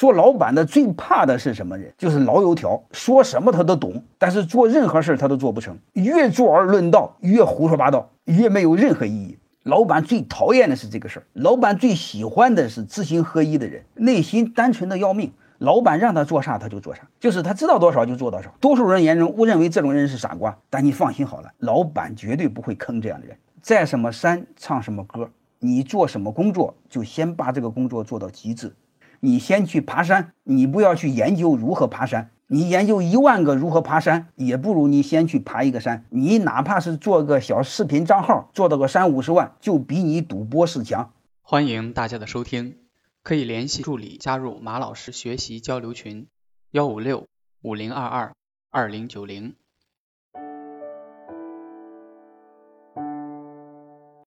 做老板的最怕的是什么人？就是老油条，说什么他都懂，但是做任何事他都做不成。越坐而论道，越胡说八道，越没有任何意义。老板最讨厌的是这个事儿，老板最喜欢的是知行合一的人，内心单纯的要命。老板让他做啥他就做啥，就是他知道多少就做多少。多数人眼中误认为这种人是傻瓜，但你放心好了，老板绝对不会坑这样的人。在什么山唱什么歌，你做什么工作就先把这个工作做到极致。你先去爬山，你不要去研究如何爬山。你研究一万个如何爬山，也不如你先去爬一个山。你哪怕是做个小视频账号，做到个三五十万，就比你赌博士强。欢迎大家的收听，可以联系助理加入马老师学习交流群：幺五六五零二二二零九零。